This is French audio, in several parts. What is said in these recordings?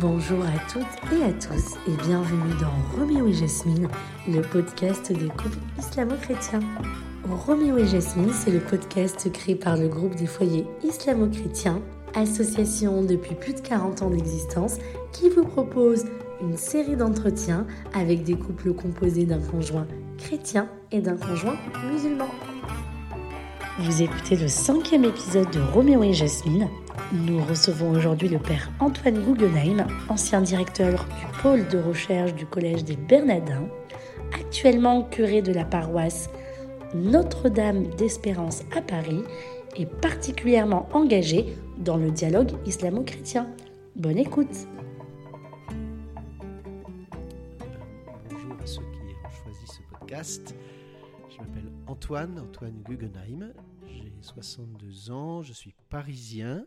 Bonjour à toutes et à tous et bienvenue dans Roméo et Jasmine, le podcast des couples islamo-chrétiens. Roméo et Jasmine, c'est le podcast créé par le groupe des foyers islamo-chrétiens, association depuis plus de 40 ans d'existence, qui vous propose une série d'entretiens avec des couples composés d'un conjoint chrétien et d'un conjoint musulman. Vous écoutez le cinquième épisode de Roméo et Jasmine. Nous recevons aujourd'hui le père Antoine Guggenheim, ancien directeur du pôle de recherche du Collège des Bernardins, actuellement curé de la paroisse Notre-Dame d'Espérance à Paris et particulièrement engagé dans le dialogue islamo-chrétien. Bonne écoute Bonjour à ceux qui ont choisi ce podcast. Je m'appelle Antoine, Antoine Guggenheim. J'ai 62 ans, je suis parisien.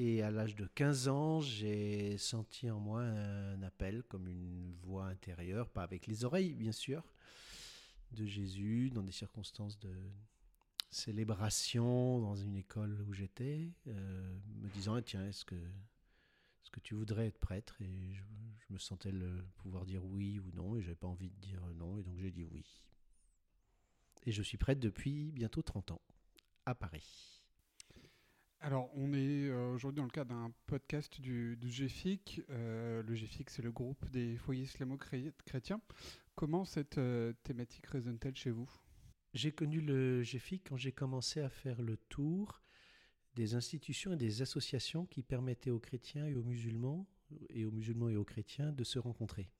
Et à l'âge de 15 ans, j'ai senti en moi un appel, comme une voix intérieure, pas avec les oreilles bien sûr, de Jésus dans des circonstances de célébration dans une école où j'étais, euh, me disant tiens, est-ce que, est-ce que tu voudrais être prêtre? Et je, je me sentais le pouvoir dire oui ou non, et j'avais pas envie de dire non, et donc j'ai dit oui. Et je suis prêtre depuis bientôt 30 ans, à Paris. Alors, on est euh, aujourd'hui dans le cadre d'un podcast du, du GFIC. Euh, le GFIC, c'est le groupe des foyers islamo-chrétiens. Comment cette euh, thématique résonne-t-elle chez vous? J'ai connu le GFIC quand j'ai commencé à faire le tour des institutions et des associations qui permettaient aux chrétiens et aux musulmans, et aux musulmans et aux chrétiens, de se rencontrer.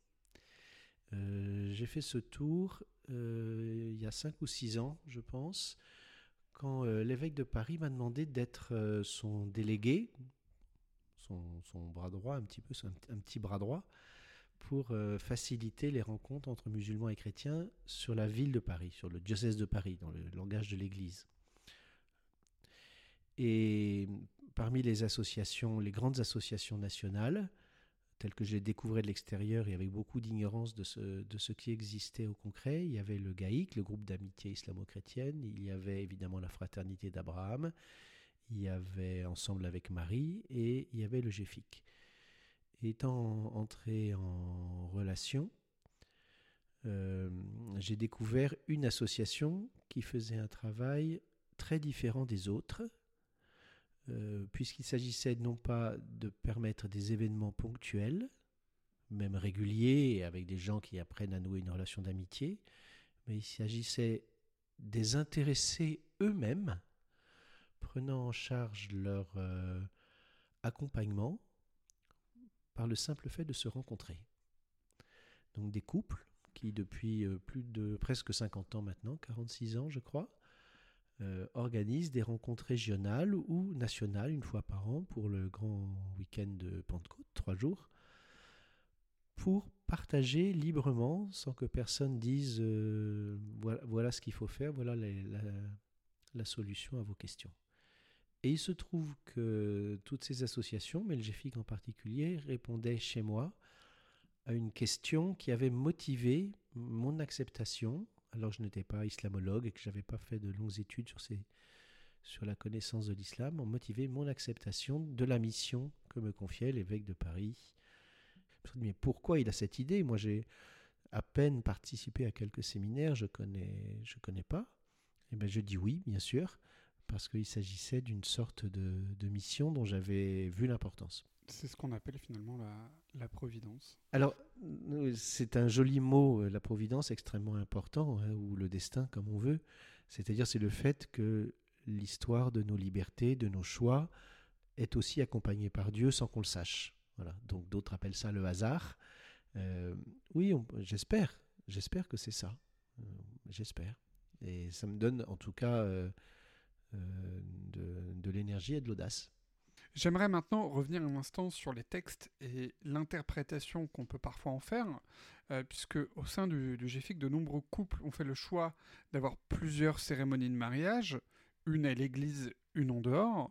J'ai fait ce tour il y a 5 ou 6 ans, je pense, quand euh, l'évêque de Paris m'a demandé d'être euh, son délégué, son, bras droit, un petit peu, un petit bras droit, pour euh, faciliter les rencontres entre musulmans et chrétiens sur la ville de Paris, sur le diocèse de Paris, dans le langage de l'Église. Et parmi les associations, les grandes associations nationales, telles que je les découvrais de l'extérieur et avec beaucoup d'ignorance de ce, de ce qui existait au concret, il y avait le GAIC, le groupe d'amitié islamo-chrétienne, il y avait évidemment la fraternité d'Abraham, il y avait Ensemble avec Marie et il y avait le GFIC. Étant entré en relation, euh, j'ai découvert une association qui faisait un travail très différent des autres, euh, puisqu'il s'agissait non pas de permettre des événements ponctuels, même réguliers, avec des gens qui apprennent à nouer une relation d'amitié, mais il s'agissait des intéressés eux-mêmes, prenant en charge leur euh, accompagnement par le simple fait de se rencontrer. Donc des couples qui depuis euh, plus de presque 50 ans maintenant, 46 ans je crois, euh, organisent des rencontres régionales ou nationales une fois par an pour le grand week-end de Pentecôte, trois jours, pour partager librement sans que personne dise euh, voilà, ce qu'il faut faire, voilà la, solution à vos questions. Et il se trouve que toutes ces associations, mais le GFIC en particulier, répondaient chez moi à une question qui avait motivé mon acceptation alors je n'étais pas islamologue et que j'avais pas fait de longues études sur, sur la connaissance de l'islam, ont motivé mon acceptation de la mission que me confiait l'évêque de Paris. Mais pourquoi il a cette idée? Moi, j'ai à peine participé à quelques séminaires, je connais, je connais pas. Et ben, je dis oui, bien sûr, parce qu'il s'agissait d'une sorte de, de mission dont j'avais vu l'importance. C'est ce qu'on appelle finalement la, la providence. Alors, c'est un joli mot, la providence, extrêmement important, hein, ou le destin, comme on veut. C'est-à-dire, c'est le fait que l'histoire de nos libertés, de nos choix, est aussi accompagnée par Dieu sans qu'on le sache. Voilà. Donc, d'autres appellent ça le hasard. Euh, oui, j'espère. J'espère que c'est ça. Euh, j'espère. Et ça me donne, en tout cas, euh, de, de l'énergie et de l'audace. J'aimerais maintenant revenir un instant sur les textes et l'interprétation qu'on peut parfois en faire, euh, puisque au sein du, du GFIC, de nombreux couples ont fait le choix d'avoir plusieurs cérémonies de mariage, une à l'église, une en dehors.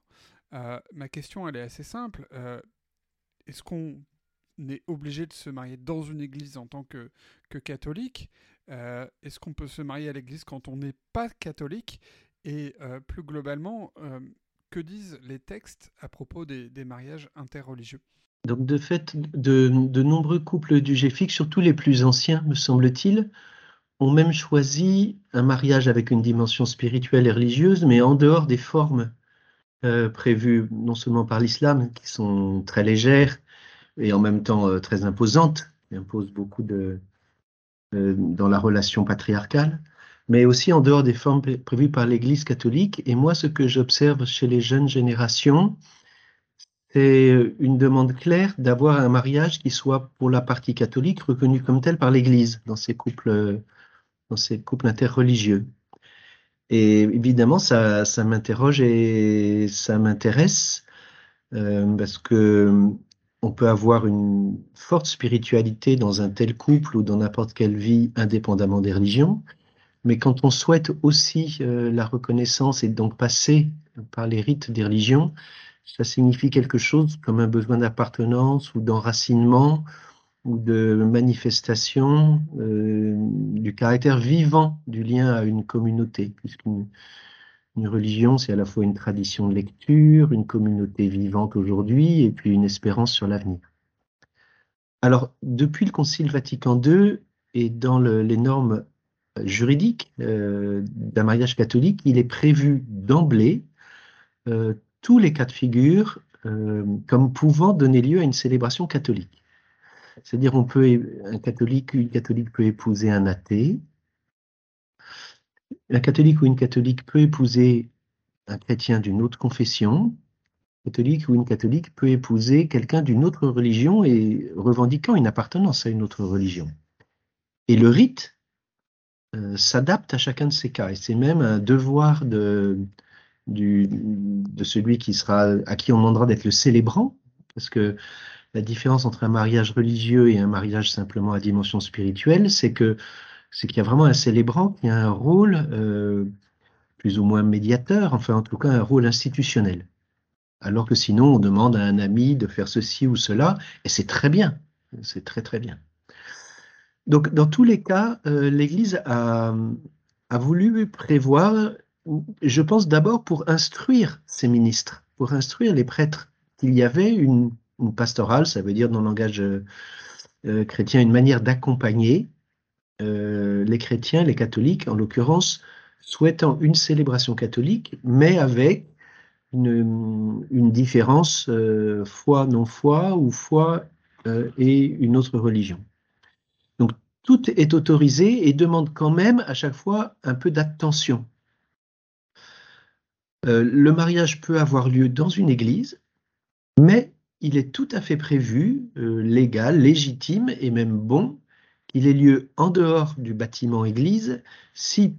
Euh, ma question, elle est assez simple. Euh, Est-ce qu'on est obligé de se marier dans une église en tant que, que catholique? Est-ce qu'on peut se marier à l'église quand on n'est pas catholique? Et plus globalement, que disent les textes à propos des, mariages interreligieux? Donc, de fait, de, nombreux couples du GFIC, surtout les plus anciens, me semble-t-il, ont même choisi un mariage avec une dimension spirituelle et religieuse, mais en dehors des formes euh, prévues non seulement par l'islam, qui sont très légères et en même temps euh, très imposantes, qui imposent beaucoup de, euh, dans la relation patriarcale, mais aussi en dehors des formes prévues par l'Église catholique. Et moi, ce que j'observe chez les jeunes générations, c'est une demande claire d'avoir un mariage qui soit, pour la partie catholique, reconnu comme tel par l'Église dans ces couples, dans ces couples interreligieux. Et évidemment, ça, ça m'interroge et ça m'intéresse euh, parce que on peut avoir une forte spiritualité dans un tel couple ou dans n'importe quelle vie, indépendamment des religions. Mais quand on souhaite aussi euh, la reconnaissance et donc passer par les rites des religions, ça signifie quelque chose comme un besoin d'appartenance ou d'enracinement ou de manifestation euh, du caractère vivant du lien à une communauté, puisqu'une une religion, c'est à la fois une tradition de lecture, une communauté vivante aujourd'hui, et puis une espérance sur l'avenir. Alors, depuis le Concile Vatican II et dans les normes juridiques euh, d'un mariage catholique, il est prévu d'emblée euh, tous les cas de figure euh, comme pouvant donner lieu à une célébration catholique. C'est-à-dire, on peut, un catholique, une catholique peut épouser un athée, un catholique ou une catholique peut épouser un chrétien d'une autre confession, catholique ou une catholique peut épouser quelqu'un d'une autre religion et revendiquant une appartenance à une autre religion. Et le rite s'adapte à chacun de ces cas, et c'est même un devoir de, de celui qui sera, à qui on demandera d'être le célébrant, parce que la différence entre un mariage religieux et un mariage simplement à dimension spirituelle, c'est que c'est qu'il y a vraiment un célébrant qui a un rôle euh, plus ou moins médiateur, enfin en tout cas un rôle institutionnel. Alors que sinon, on demande à un ami de faire ceci ou cela, et c'est très bien, c'est très très bien. Donc dans tous les cas, euh, l'Église a, voulu prévoir, je pense d'abord pour instruire ses ministres, pour instruire les prêtres, qu'il y avait une, pastorale, ça veut dire dans le langage euh, chrétien une manière d'accompagner euh, les chrétiens, les catholiques en l'occurrence, souhaitant une célébration catholique, mais avec une, différence euh, foi-non-foi ou foi euh, et une autre religion. Tout est autorisé et demande quand même à chaque fois un peu d'attention. le mariage peut avoir lieu dans une église, mais il est tout à fait prévu, légal, légitime et même bon il ait lieu en dehors du bâtiment église, si,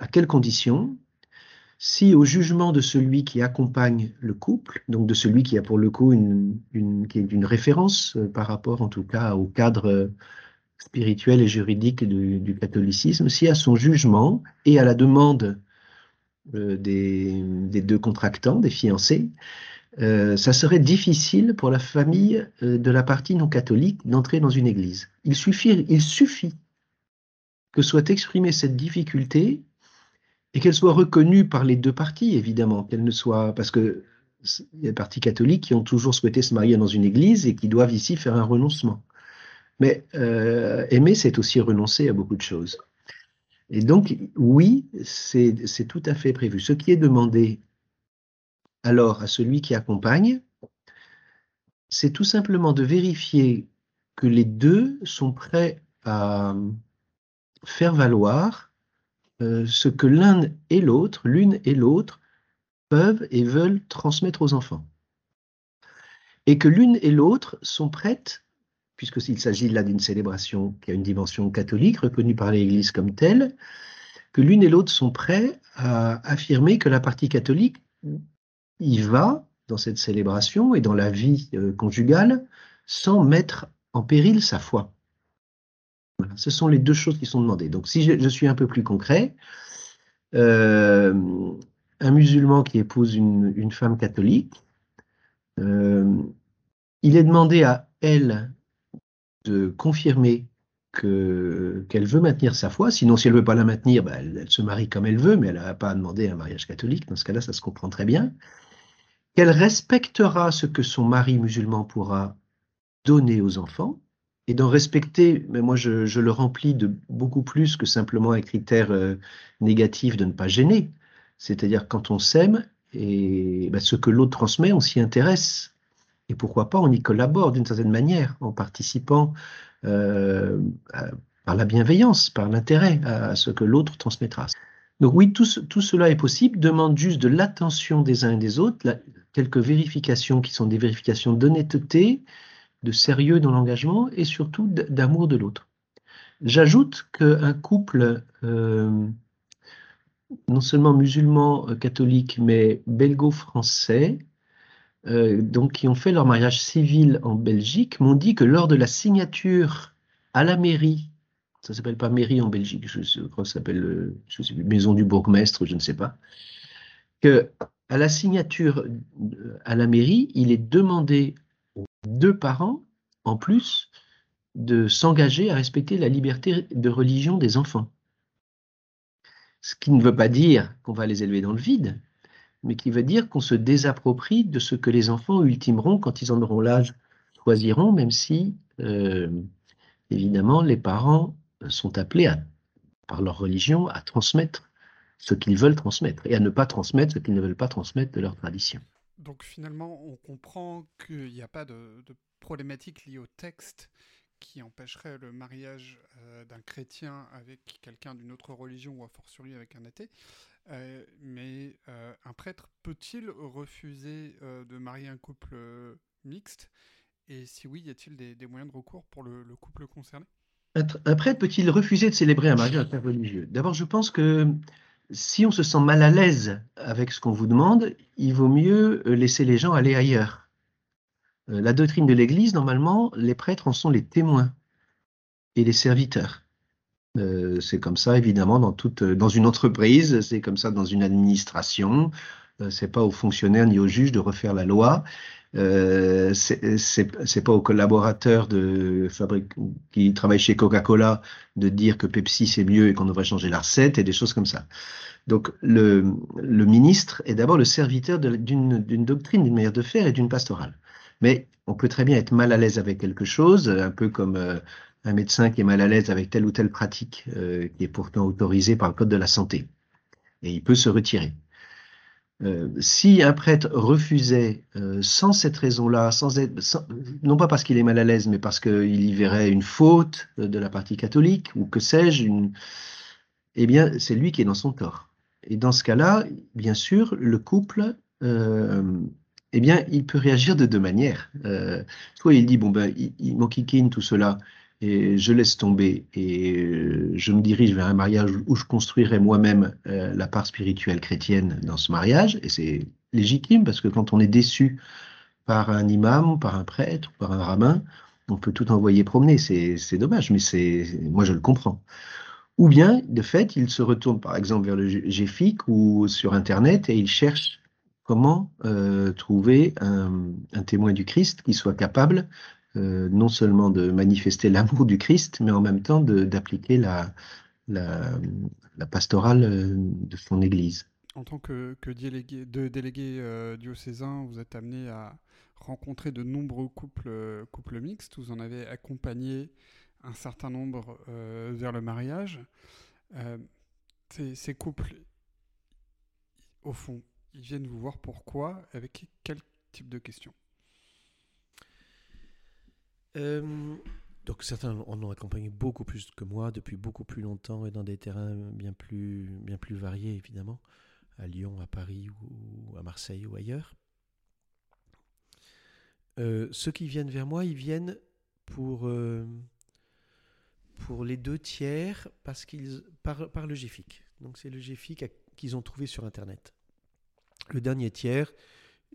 à quelles conditions? Si au jugement de celui qui accompagne le couple, donc de celui qui a pour le coup une référence euh, par rapport en tout cas au cadre euh, spirituel et juridique du, catholicisme, si à son jugement et à la demande euh, des, deux contractants, des fiancés, euh, ça serait difficile pour la famille euh, de la partie non catholique d'entrer dans une église. Il suffit, que soit exprimée cette difficulté et qu'elle soit reconnue par les deux parties, évidemment, qu'elle ne soit parce que il y a des parties catholiques qui ont toujours souhaité se marier dans une église et qui doivent ici faire un renoncement. Mais euh, aimer, c'est aussi renoncer à beaucoup de choses. Et donc, oui, c'est tout à fait prévu. Ce qui est demandé alors à celui qui accompagne, c'est tout simplement de vérifier que les deux sont prêts à faire valoir euh, ce que l'un et l'autre, l'une et l'autre, peuvent et veulent transmettre aux enfants. Et que l'une et l'autre sont prêtes, puisqu'il s'agit là d'une célébration qui a une dimension catholique reconnue par l'Église comme telle, que l'une et l'autre sont prêts à affirmer que la partie catholique il va dans cette célébration et dans la vie euh, conjugale sans mettre en péril sa foi. ce sont les deux choses qui sont demandées. Donc si je, suis un peu plus concret, euh, un musulman qui épouse une, femme catholique, euh, il est demandé à elle de confirmer qu'elle veut maintenir sa foi. Sinon, si elle veut pas la maintenir, ben, elle, se marie comme elle veut, mais elle n'a pas à demander un mariage catholique. Dans ce cas-là, ça se comprend très bien qu'elle respectera ce que son mari musulman pourra donner aux enfants et d'en respecter, mais moi je, le remplis de beaucoup plus que simplement un critère euh, négatif de ne pas gêner. C'est-à-dire quand on s'aime et ben, ce que l'autre transmet, on s'y intéresse. Et pourquoi pas, on y collabore d'une certaine manière en participant euh, par la bienveillance, par l'intérêt à, ce que l'autre transmettra. Donc oui, tout, cela est possible, demande juste de l'attention des uns et des autres, quelques vérifications qui sont des vérifications d'honnêteté, de sérieux dans l'engagement et surtout d'amour de l'autre. J'ajoute qu'un couple, euh, non seulement musulman euh, catholique, mais belgo-français, euh, donc qui ont fait leur mariage civil en Belgique, m'ont dit que lors de la signature à la mairie, ça s'appelle pas mairie en Belgique, je, crois que ça s'appelle maison du bourgmestre, je ne sais pas, que à la signature à la mairie, il est demandé deux parents, en plus, de s'engager à respecter la liberté de religion des enfants. Ce qui ne veut pas dire qu'on va les élever dans le vide, mais qui veut dire qu'on se désapproprie de ce que les enfants ultimeront quand ils en auront l'âge, choisiront, même si, euh, évidemment, les parents sont appelés, par leur religion, à transmettre ce qu'ils veulent transmettre et à ne pas transmettre ce qu'ils ne veulent pas transmettre de leur tradition. Donc finalement, on comprend qu'il n'y a pas de, problématique liée au texte qui empêcherait le mariage euh, d'un chrétien avec quelqu'un d'une autre religion ou a fortiori avec un athée. Euh, mais euh, un prêtre peut-il refuser de marier un couple mixte? Et si oui, y a-t-il des, moyens de recours pour le, couple concerné? Un, prêtre peut-il refuser de célébrer un mariage interreligieux? D'abord, je pense que si on se sent mal à l'aise avec ce qu'on vous demande, il vaut mieux euh, laisser les gens aller ailleurs. Euh, la doctrine de l'Église, normalement, les prêtres en sont les témoins et les serviteurs. Euh, c'est comme ça, évidemment, dans, toute, dans une entreprise, c'est comme ça dans une administration. c'est pas aux fonctionnaires ni aux juges de refaire la loi. Euh, c'est pas aux collaborateurs de fabrique, qui travaillent chez Coca-Cola de dire que Pepsi c'est mieux et qu'on devrait changer la recette et des choses comme ça. Donc le, le ministre est d'abord le serviteur d'une doctrine, d'une manière de faire et d'une pastorale. Mais on peut très bien être mal à l'aise avec quelque chose, un peu comme euh, un médecin qui est mal à l'aise avec telle ou telle pratique euh, qui est pourtant autorisée par le Code de la santé. Et il peut se retirer. Euh, si un prêtre refusait euh, sans cette raison-là, sans être, non pas parce qu'il est mal à l'aise, mais parce qu'il y verrait une faute de la partie catholique, ou que sais-je, eh bien, c'est lui qui est dans son tort. Et dans ce cas-là, bien sûr, le couple, eh bien, il peut réagir de deux manières. soit il dit, bon, ben, il, il m'enquiquine tout cela, je laisse tomber. Et euh, je me dirige vers un mariage où je construirai moi-même euh, la part spirituelle chrétienne dans ce mariage. Et c'est légitime parce que quand on est déçu par un imam, par un prêtre, par un rabbin, on peut tout envoyer promener, c'est dommage, mais c'est moi je le comprends. Ou bien, de fait, il se retourne par exemple vers le GFIC ou sur Internet et il cherche comment euh, trouver un, un, témoin du Christ qui soit capable euh, non seulement de manifester l'amour du Christ, mais en même temps d'appliquer la, pastorale euh, de son Église. En tant que, délégué, euh, diocésain, vous êtes amené à rencontrer de nombreux couples, mixtes. Vous en avez accompagné un certain nombre vers le mariage. Ces, couples, au fond, ils viennent vous voir pourquoi Avec quel type de questions? Euh, donc certains en ont accompagné beaucoup plus que moi depuis beaucoup plus longtemps et dans des terrains bien plus, bien plus variés évidemment, à Lyon, à Paris ou à Marseille ou ailleurs. Euh, ceux qui viennent vers moi, ils viennent pour, euh, pour les deux tiers parce qu'ils par, par le GFIC. Donc c'est le GFIC qu'ils ont trouvé sur Internet. Le dernier tiers,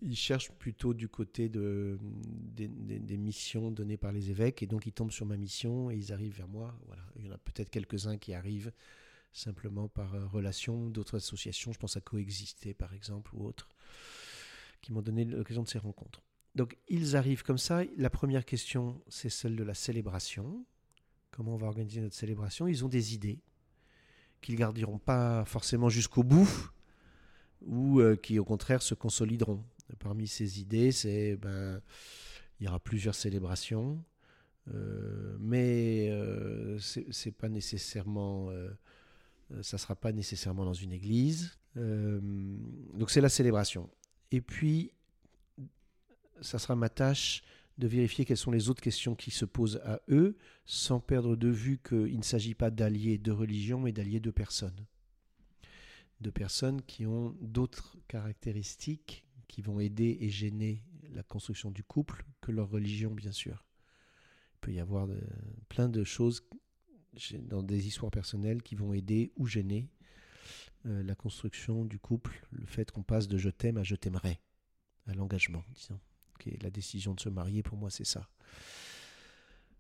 ils cherchent plutôt du côté de, des, missions données par les évêques, et donc ils tombent sur ma mission et ils arrivent vers moi. Voilà. Il y en a peut-être quelques-uns qui arrivent simplement par euh, relation d'autres associations, je pense à Coexister par exemple, ou autres, qui m'ont donné l'occasion de ces rencontres. Donc ils arrivent comme ça. La première question, c'est celle de la célébration. Comment on va organiser notre célébration? Ils ont des idées qu'ils garderont pas forcément jusqu'au bout, ou euh, qui au contraire se consolideront. Parmi ces idées, c'est ben, Il y aura plusieurs célébrations, euh, mais euh, c'est pas nécessairement, euh, ça sera pas nécessairement dans une église. donc c'est la célébration. Et puis, ça sera ma tâche de vérifier quelles sont les autres questions qui se posent à eux, sans perdre de vue qu'il ne s'agit pas d'allier de religion, mais d'allier de personnes. De personnes qui ont d'autres caractéristiques qui vont aider et gêner la construction du couple que leur religion, bien sûr. Il peut y avoir plein de choses dans des histoires personnelles qui vont aider ou gêner euh, la construction du couple, le fait qu'on passe de je t'aime à je t'aimerai, à l'engagement, disons la décision de se marier, pour moi, c'est ça.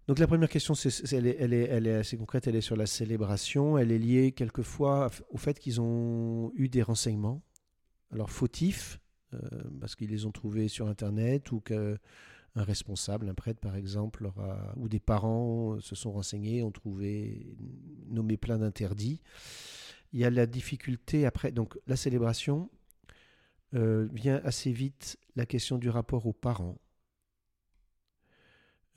Donc la première question, elle, est, elle, est, assez concrète, elle est sur la célébration. Elle est liée quelquefois au fait qu'ils ont eu des renseignements, alors fautifs, parce qu'ils les ont trouvés sur Internet, ou qu'un responsable, un prêtre par exemple, ou des parents se sont renseignés, ont trouvé, nommé plein d'interdits. Il y a la difficulté après, donc la célébration, euh, vient assez vite la question du rapport aux parents,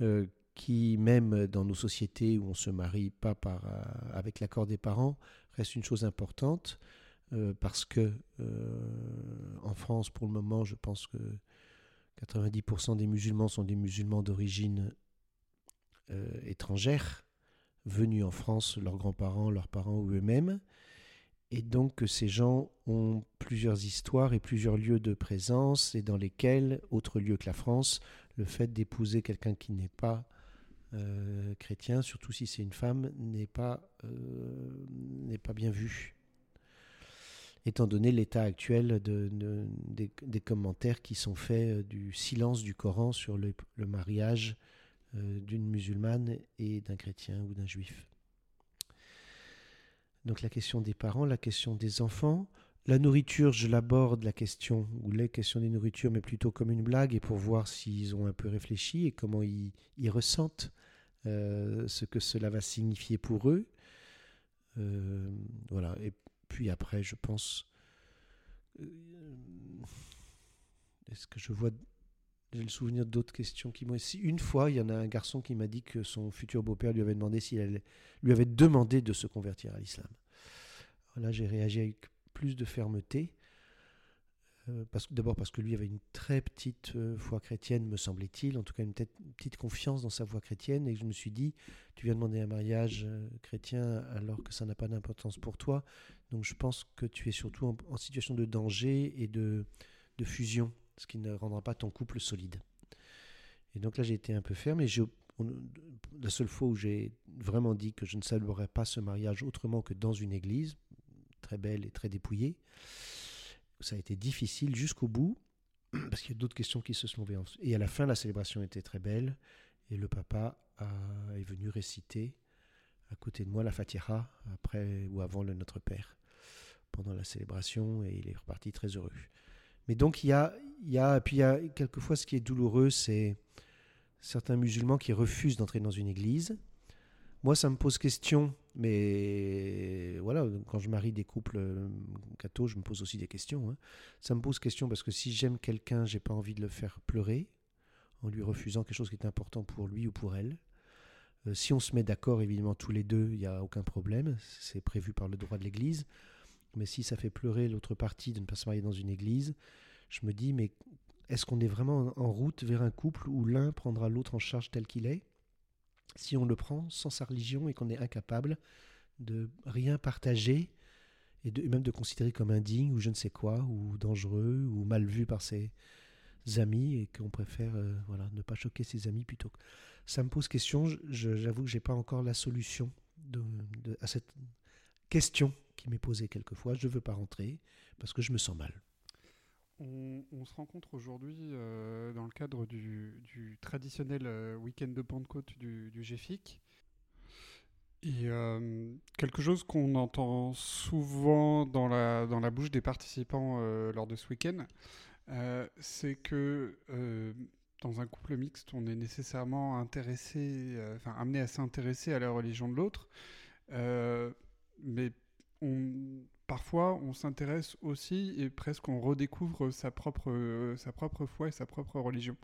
euh, qui même dans nos sociétés où on se marie pas par, euh, avec l'accord des parents, reste une chose importante, parce que en France, pour le moment, je pense que 90% des musulmans sont des musulmans d'origine étrangère, venus en France, leurs grands-parents, leurs parents ou eux-mêmes. Et donc ces gens ont plusieurs histoires et plusieurs lieux de présence et dans lesquels, autre lieu que la France, le fait d'épouser quelqu'un qui n'est pas euh, chrétien, surtout si c'est une femme, n'est pas, euh, n'est pas bien vu. Étant donné l'état actuel de, des, commentaires qui sont faits euh, du silence du Coran sur le, mariage d'une musulmane et d'un chrétien ou d'un juif. Donc la question des parents, la question des enfants. La nourriture, je l'aborde, la question, ou les questions des nourritures, mais plutôt comme une blague, et pour voir s'ils ont un peu réfléchi et comment ils, ressentent euh, ce que cela va signifier pour eux. Euh, voilà. Puis après, je pense. Euh, est-ce que je vois. J'ai le souvenir d'autres questions qui m'ont. Une fois, il y en a un garçon qui m'a dit que son futur beau-père lui avait demandé s'il lui avait demandé de se convertir à l'islam. Là, j'ai réagi avec plus de fermeté. Euh, D'abord parce que lui avait une très petite euh, foi chrétienne, me semblait-il, en tout cas une, petite confiance dans sa foi chrétienne, et je me suis dit, tu viens demander un mariage euh, chrétien alors que ça n'a pas d'importance pour toi, donc je pense que tu es surtout en, situation de danger et de, fusion, ce qui ne rendra pas ton couple solide. Et donc là j'ai été un peu ferme, et la seule fois où j'ai vraiment dit que je ne saluerais pas ce mariage autrement que dans une église, très belle et très dépouillée, ça a été difficile jusqu'au bout, parce qu'il y a d'autres questions qui se sont levées. Et à la fin, la célébration était très belle, et le papa est venu réciter à côté de moi la Fatiha, après ou avant le Notre Père, pendant la célébration, et il est reparti très heureux. Mais donc il y a, il y a, puis il y a quelquefois ce qui est douloureux, c'est certains musulmans qui refusent d'entrer dans une église. Moi, ça me pose question, mais voilà, quand je marie des couples euh, cathos, je me pose aussi des questions. Hein. Ça me pose question parce que si j'aime quelqu'un, j'ai pas envie de le faire pleurer en lui refusant quelque chose qui est important pour lui ou pour elle. Euh, si on se met d'accord, évidemment, tous les deux, il n'y a aucun problème. C'est prévu par le droit de l'Église. Mais si ça fait pleurer l'autre partie de ne pas se marier dans une église, je me dis, mais est-ce qu'on est vraiment en route vers un couple où l'un prendra l'autre en charge tel qu'il est? Si on le prend sans sa religion et qu'on est incapable de rien partager et, même de considérer comme indigne ou je ne sais quoi, ou dangereux, ou mal vu par ses amis, et qu'on préfère euh, voilà, ne pas choquer ses amis plutôt que... Ça me pose question, j'avoue que je n'ai pas encore la solution à cette question qui m'est posée quelquefois. Je ne veux pas rentrer parce que je me sens mal. On, se rencontre aujourd'hui euh, dans le cadre du, traditionnel euh, week-end de Pentecôte du, du GFIC. Et euh, quelque chose qu'on entend souvent dans la, bouche des participants lors de ce week-end, c'est que dans un couple mixte, on est nécessairement intéressé, amené à s'intéresser à la religion de l'autre, mais on, parfois on s'intéresse aussi et presque on redécouvre sa propre, euh, sa propre foi et sa propre religion.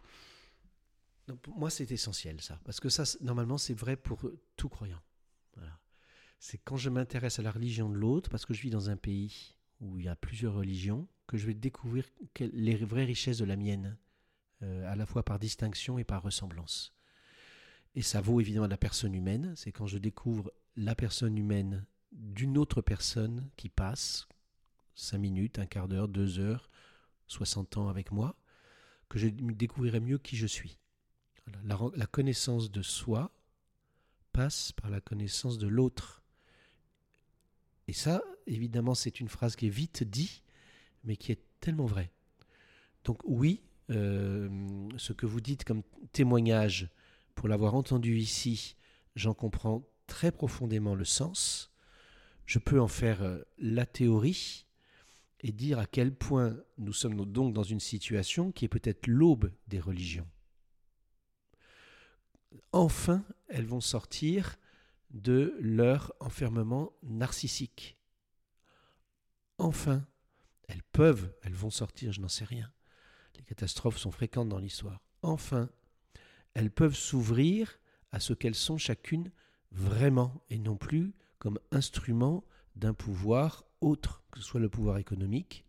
Pour moi, c'est essentiel ça, parce que ça, normalement, c'est vrai pour tout croyant. C'est quand je m'intéresse à la religion de l'autre, parce que je vis dans un pays où il y a plusieurs religions, que je vais découvrir les vraies richesses de la mienne, euh, à la fois par distinction et par ressemblance. Et ça vaut évidemment la personne humaine, c'est quand je découvre la personne humaine d'une autre personne qui passe 5 minutes, un quart d'heure, deux heures, 60 ans avec moi, que je découvrirai mieux qui je suis. La, connaissance de soi passe par la connaissance de l'autre. Et ça, évidemment, c'est une phrase qui est vite dit, mais qui est tellement vraie. Donc oui, euh, ce que vous dites comme témoignage, pour l'avoir entendu ici, j'en comprends très profondément le sens. Je peux en faire euh, la théorie et dire à quel point nous sommes donc dans une situation qui est peut-être l'aube des religions. Enfin, elles vont sortir de leur enfermement narcissique. Enfin, elles peuvent, elles vont sortir, je n'en sais rien. Les catastrophes sont fréquentes dans l'histoire. Enfin, elles peuvent s'ouvrir à ce qu'elles sont chacune vraiment et non plus comme instrument d'un pouvoir autre, que ce soit le pouvoir économique,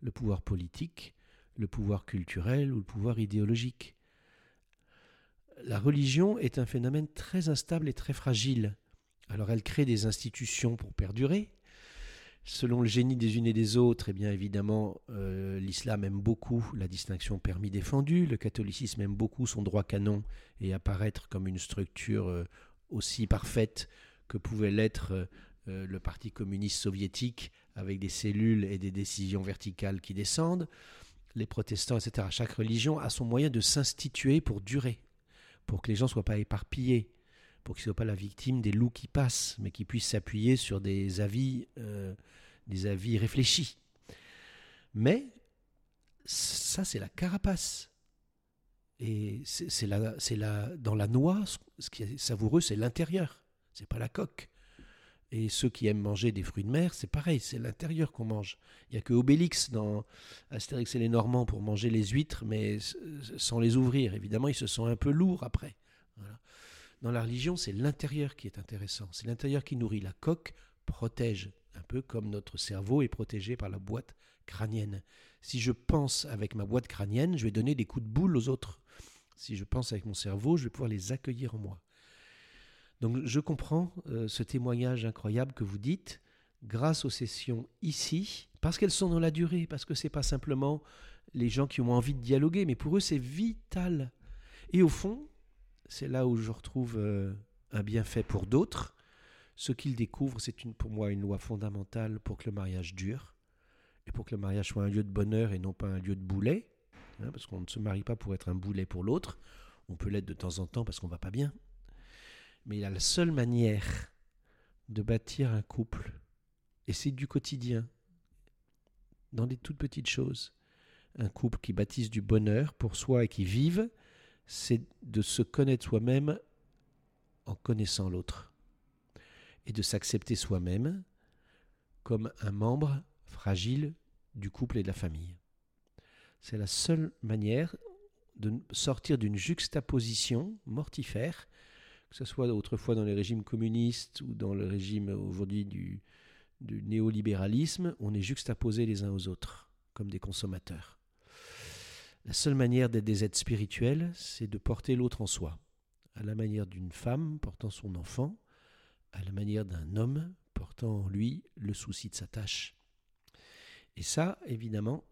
le pouvoir politique, le pouvoir culturel ou le pouvoir idéologique. La religion est un phénomène très instable et très fragile. Alors elle crée des institutions pour perdurer. Selon le génie des unes et des autres, eh bien évidemment, euh, l'islam aime beaucoup la distinction permis-défendu, le catholicisme aime beaucoup son droit canon et apparaître comme une structure euh, aussi parfaite que pouvait l'être euh, le Parti communiste soviétique avec des cellules et des décisions verticales qui descendent, les protestants, etc. Chaque religion a son moyen de s'instituer pour durer, pour que les gens ne soient pas éparpillés, pour qu'ils ne soient pas la victime des loups qui passent, mais qu'ils puissent s'appuyer sur des avis, euh, des avis réfléchis. Mais ça, c'est la carapace. Et c'est dans la noix, ce qui est savoureux, c'est l'intérieur, c'est pas la coque. Et ceux qui aiment manger des fruits de mer, c'est pareil, c'est l'intérieur qu'on mange. Il n'y a que Obélix dans Astérix et les Normands pour manger les huîtres, mais sans les ouvrir. Évidemment, ils se sont un peu lourds après. Dans la religion, c'est l'intérieur qui est intéressant. C'est l'intérieur qui nourrit. La coque protège, un peu comme notre cerveau est protégé par la boîte crânienne. Si je pense avec ma boîte crânienne, je vais donner des coups de boule aux autres. Si je pense avec mon cerveau, je vais pouvoir les accueillir en moi. Donc je comprends euh, ce témoignage incroyable que vous dites grâce aux sessions ici, parce qu'elles sont dans la durée, parce que ce n'est pas simplement les gens qui ont envie de dialoguer, mais pour eux c'est vital. Et au fond, c'est là où je retrouve euh, un bienfait pour d'autres. Ce qu'ils découvrent, c'est pour moi une loi fondamentale pour que le mariage dure, et pour que le mariage soit un lieu de bonheur et non pas un lieu de boulet, hein, parce qu'on ne se marie pas pour être un boulet pour l'autre, on peut l'être de temps en temps parce qu'on va pas bien, mais la seule manière de bâtir un couple, et c'est du quotidien, dans des toutes petites choses, un couple qui bâtisse du bonheur pour soi et qui vive, c'est de se connaître soi-même en connaissant l'autre, et de s'accepter soi-même comme un membre fragile du couple et de la famille. C'est la seule manière de sortir d'une juxtaposition mortifère que ce soit autrefois dans les régimes communistes ou dans le régime aujourd'hui du, néolibéralisme, on est juxtaposés les uns aux autres, comme des consommateurs. La seule manière d'être des êtres spirituels, c'est de porter l'autre en soi, à la manière d'une femme portant son enfant, à la manière d'un homme portant en lui le souci de sa tâche. Et ça, évidemment,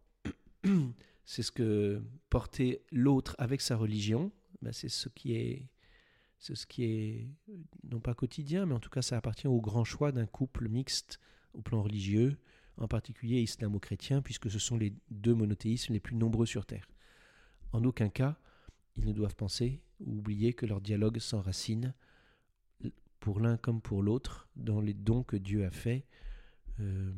c'est ce que porter l'autre avec sa religion, ben c'est ce qui est ce qui est non pas quotidien, mais en tout cas ça appartient au grand choix d'un couple mixte au plan religieux, en particulier islamo-chrétien, puisque ce sont les deux monothéismes les plus nombreux sur Terre. En aucun cas, ils ne doivent penser ou oublier que leur dialogue s'enracine, pour l'un comme pour l'autre, dans les dons que Dieu a faits euh,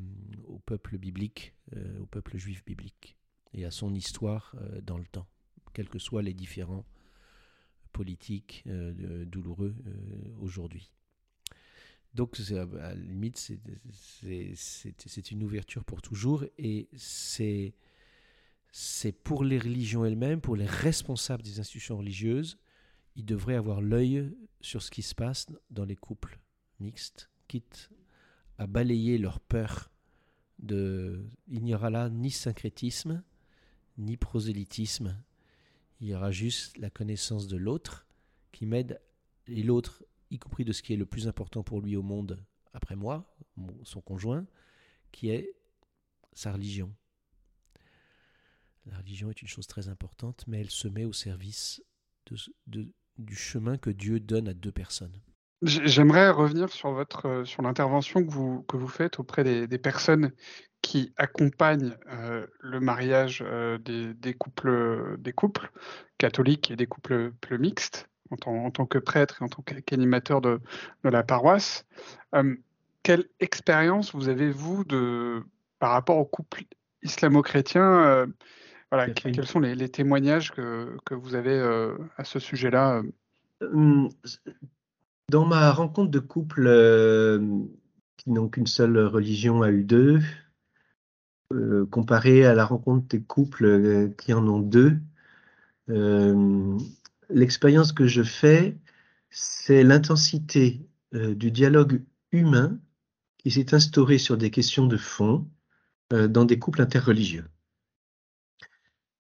au peuple biblique, euh, au peuple juif biblique, et à son histoire euh, dans le temps, quels que soient les différents politique euh, douloureux euh, aujourd'hui. Donc, à la limite, c'est une ouverture pour toujours et c'est pour les religions elles-mêmes, pour les responsables des institutions religieuses, il devrait avoir l'œil sur ce qui se passe dans les couples mixtes, quitte à balayer leur peur de... Il n'y aura là ni syncrétisme, ni prosélytisme. Il y aura juste la connaissance de l'autre qui m'aide, et l'autre, y compris de ce qui est le plus important pour lui au monde, après moi, son conjoint, qui est sa religion. La religion est une chose très importante, mais elle se met au service du chemin que Dieu donne à deux personnes. J'aimerais revenir sur euh, sur l'intervention que vous, que vous faites auprès des, personnes qui accompagnent euh, le mariage euh, des, des, couples, des couples catholiques et des couples, mixtes en tant, en tant, que prêtre et en tant qu'animateur de, de, la paroisse. quelle expérience vous avez, vous, de, par rapport aux couples islamo-chrétiens voilà, quels sont les, témoignages que, que, vous avez à ce sujet-là dans ma rencontre de couples euh, qui n'ont qu'une seule religion à U2, euh, comparé à la rencontre des couples euh, qui en ont deux, l'expérience que je fais, c'est l'intensité du dialogue humain qui s'est instauré sur des questions de fond dans des couples interreligieux.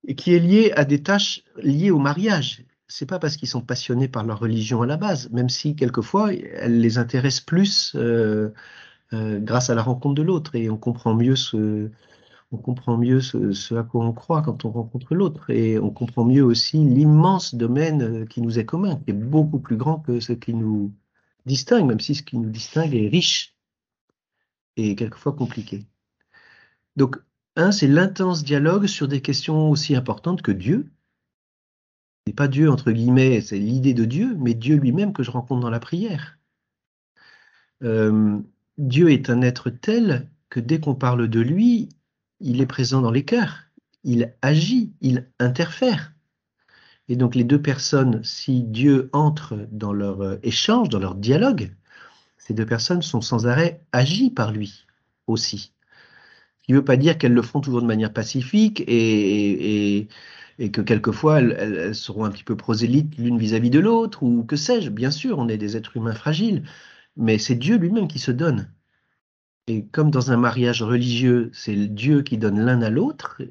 Et qui est lié à des tâches liées au mariage. C'est pas parce qu'ils sont passionnés par leur religion à la base, même si quelquefois elle les intéresse plus euh, euh, grâce à la rencontre de l'autre. Et on comprend mieux ce, on comprend mieux ce, à quoi on croit quand on rencontre l'autre et on comprend mieux aussi l'immense domaine euh, qui nous est commun, qui est beaucoup plus grand que ce qui nous distingue, même si ce qui nous distingue est riche et quelquefois compliqué. Donc, un, c'est l'intense dialogue sur des questions aussi importantes que Dieu, n'est pas Dieu entre guillemets, c'est l'idée de Dieu, mais Dieu lui-même que je rencontre dans la prière. Euh, Dieu est un être tel que dès qu'on parle de lui, il est présent dans les cœurs, il agit, il interfère. Et donc les deux personnes, si Dieu entre dans leur euh, échange, dans leur dialogue, ces deux personnes sont sans arrêt agies par lui aussi. Ce qui ne veut pas dire qu'elles le font toujours de manière pacifique et, et que quelquefois elles, seront un petit peu prosélytes l'une vis-à-vis de l'autre, ou que sais-je, bien sûr, on est des êtres humains fragiles, mais c'est Dieu lui-même qui se donne. Et comme dans un mariage religieux, c'est Dieu qui donne l'un à l'autre,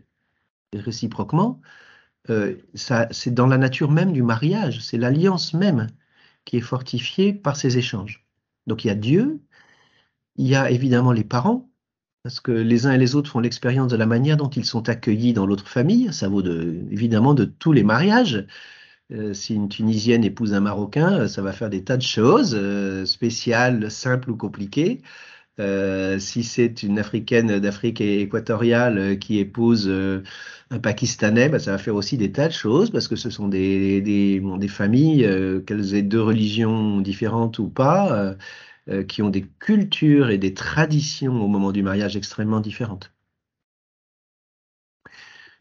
réciproquement, euh, c'est dans la nature même du mariage, c'est l'alliance même qui est fortifiée par ces échanges. Donc il y a Dieu, il y a évidemment les parents, parce que les uns et les autres font l'expérience de la manière dont ils sont accueillis dans l'autre famille. Ça vaut de, évidemment de tous les mariages. Euh, si une Tunisienne épouse un Marocain, ça va faire des tas de choses, euh, spéciales, simples ou compliquées. Euh, si c'est une Africaine d'Afrique équatoriale qui épouse un Pakistanais, bah, ça va faire aussi des tas de choses parce que ce sont des, des, des familles, qu'elles aient deux religions différentes ou pas, euh, qui ont des cultures et des traditions au moment du mariage extrêmement différentes.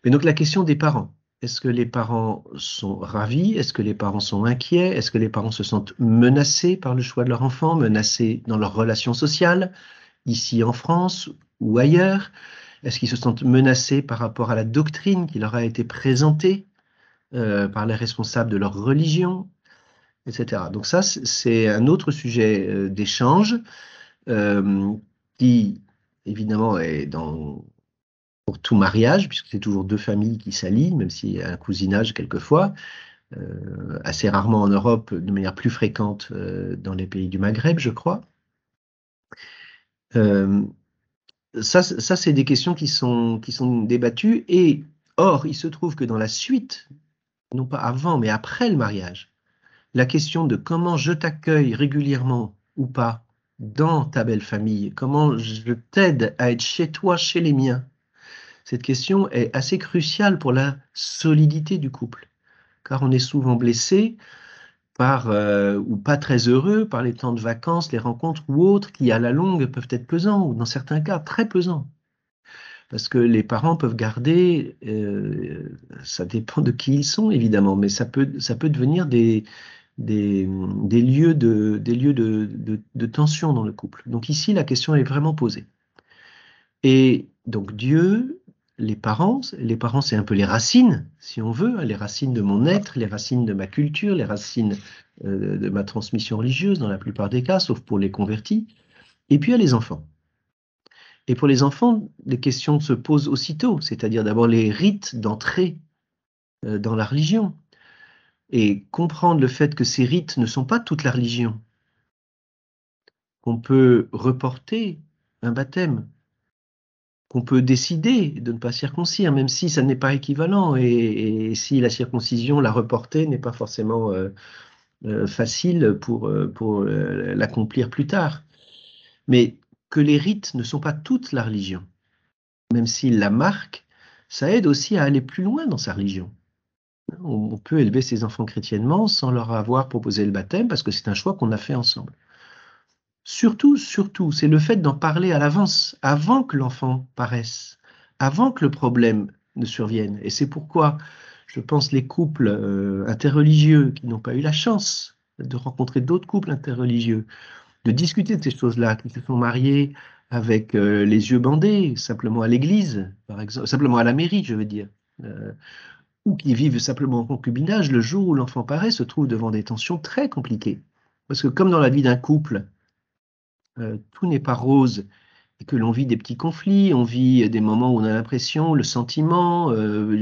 Mais donc la question des parents. Est-ce que les parents sont ravis? Est-ce que les parents sont inquiets? Est-ce que les parents se sentent menacés par le choix de leur enfant, menacés dans leurs relations sociales, ici en France ou ailleurs? Est-ce qu'ils se sentent menacés par rapport à la doctrine qui leur a été présentée euh, par les responsables de leur religion etc. Donc ça, c'est un autre sujet euh, d'échange euh, qui, évidemment, est dans pour tout mariage, puisque c'est toujours deux familles qui s'allient, même s'il y a un cousinage quelquefois, euh, assez rarement en Europe, de manière plus fréquente dans les pays du Maghreb, je crois. ça, ça c'est des questions qui sont, qui sont débattues, et or, il se trouve que dans la suite, non pas avant, mais après le mariage, la question de comment je t'accueille régulièrement ou pas dans ta belle famille, comment je t'aide à être chez toi, chez les miens, cette question est assez cruciale pour la solidité du couple, car on est souvent blessé par euh, ou pas très heureux par les temps de vacances, les rencontres ou autres qui à la longue peuvent être pesants ou dans certains cas très pesants. Parce que les parents peuvent garder, euh, ça dépend de qui ils sont évidemment, mais ça peut, ça peut devenir des, des, lieux, de, des lieux de, tension dans le couple. Donc ici, la question est vraiment posée. Et donc Dieu les parents. Les parents, c'est un peu les racines, si on veut, hein, les racines de mon être, les racines de ma culture, les racines euh, de ma transmission religieuse, dans la plupart des cas, sauf pour les convertis. Et puis il y a les enfants. Et pour les enfants, les questions se posent aussitôt, c'est-à-dire d'abord les rites d'entrée euh, dans la religion. Et comprendre le fait que ces rites ne sont pas toute la religion. Qu'on peut reporter un baptême, qu'on peut décider de ne pas circoncire, même si ça n'est pas équivalent, et, si la circoncision, la reporter, n'est pas forcément euh, euh, facile pour, pour l'accomplir plus tard. Mais que les rites ne sont pas toute la religion. Même s'ils la marquent, ça aide aussi à aller plus loin dans sa religion. On peut élever ses enfants chrétiennement sans leur avoir proposé le baptême parce que c'est un choix qu'on a fait ensemble. Surtout, surtout, c'est le fait d'en parler à l'avance, avant que l'enfant paraisse, avant que le problème ne survienne. Et c'est pourquoi je pense les couples euh, interreligieux qui n'ont pas eu la chance de rencontrer d'autres couples interreligieux de discuter de ces choses-là, qui se sont mariés avec euh, les yeux bandés, simplement à l'église, par exemple, simplement à la mairie, je veux dire, euh, ou qui vivent simplement en concubinage, le jour où l'enfant paraît, se trouve devant des tensions très compliquées. Parce que comme dans la vie d'un couple, tout n'est pas rose, et que l'on vit des petits conflits, on vit des moments où on a l'impression, le sentiment,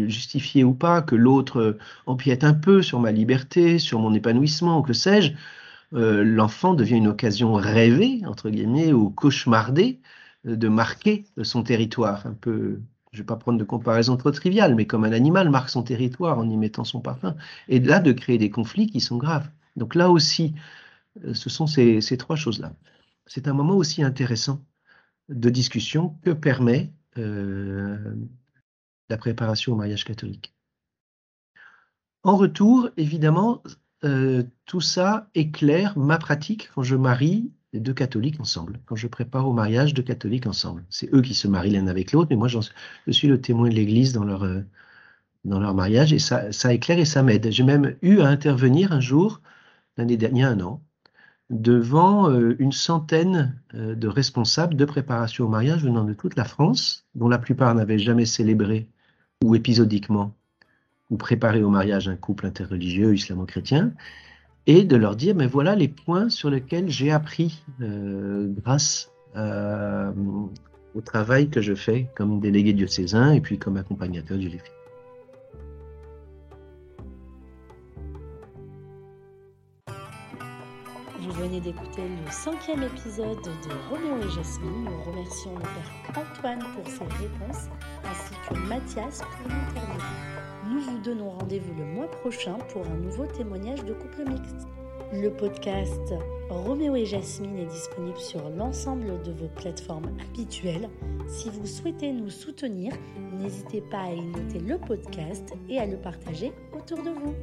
justifié ou pas, que l'autre empiète un peu sur ma liberté, sur mon épanouissement, ou que sais-je, euh, l'enfant devient une occasion rêvée, entre guillemets, ou cauchemardée, euh, de marquer son territoire. Un peu, je ne vais pas prendre de comparaison trop triviale, mais comme un animal marque son territoire en y mettant son parfum, et là de créer des conflits qui sont graves. Donc là aussi, euh, ce sont ces trois choses-là. C'est un moment aussi intéressant de discussion que permet la préparation au mariage catholique. En retour, évidemment, euh, tout ça éclaire ma pratique quand je marie les deux catholiques ensemble, quand je prépare au mariage deux catholiques ensemble. C'est eux qui se marient l'un avec l'autre, mais moi je suis le témoin de l'Église dans leur, euh, mariage et ça éclaire et ça m'aide. J'ai même eu à intervenir un jour, l'année dernière, un an, devant euh, une centaine de responsables de préparation au mariage venant de toute la France, dont la plupart n'avaient jamais célébré ou épisodiquement ou préparer au mariage un couple interreligieux islamo-chrétien, et de leur dire, mais voilà les points sur lesquels j'ai appris euh, grâce au travail que je fais comme délégué diocésain et puis comme accompagnateur du LEFI. Vous venez d'écouter le cinquième épisode de Roméo et Jasmine. Nous remercions le Père Antoine pour ses réponses ainsi que Mathias pour l'interview. Nous vous donnons rendez-vous le mois prochain pour un nouveau témoignage de couple mixte. Le podcast Roméo et Jasmine est disponible sur l'ensemble de vos plateformes habituelles. Si vous souhaitez nous soutenir, n'hésitez pas à y le podcast et à le partager autour de vous.